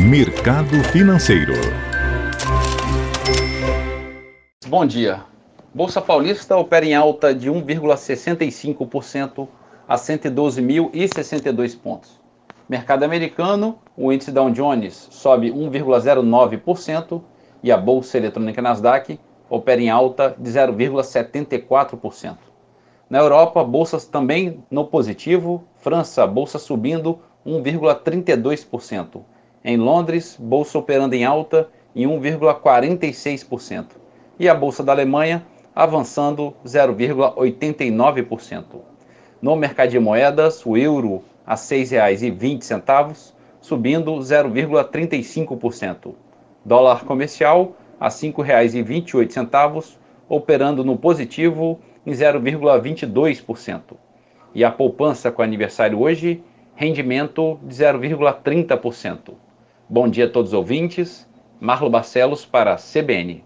Mercado Financeiro. Bom dia. Bolsa Paulista opera em alta de 1,65% a 112.062 pontos. Mercado americano, o índice Dow Jones sobe 1,09% e a bolsa eletrônica Nasdaq opera em alta de 0,74%. Na Europa, bolsas também no positivo, França, bolsa subindo 1,32%. Em Londres, bolsa operando em alta em 1,46%. E a bolsa da Alemanha avançando 0,89%. No mercado de moedas, o euro a R$ 6,20, subindo 0,35%. Dólar comercial a R$ 5,28, operando no positivo em 0,22%. E a poupança com aniversário hoje, rendimento de 0,30%. Bom dia a todos os ouvintes. Marlo Barcelos para a CBN.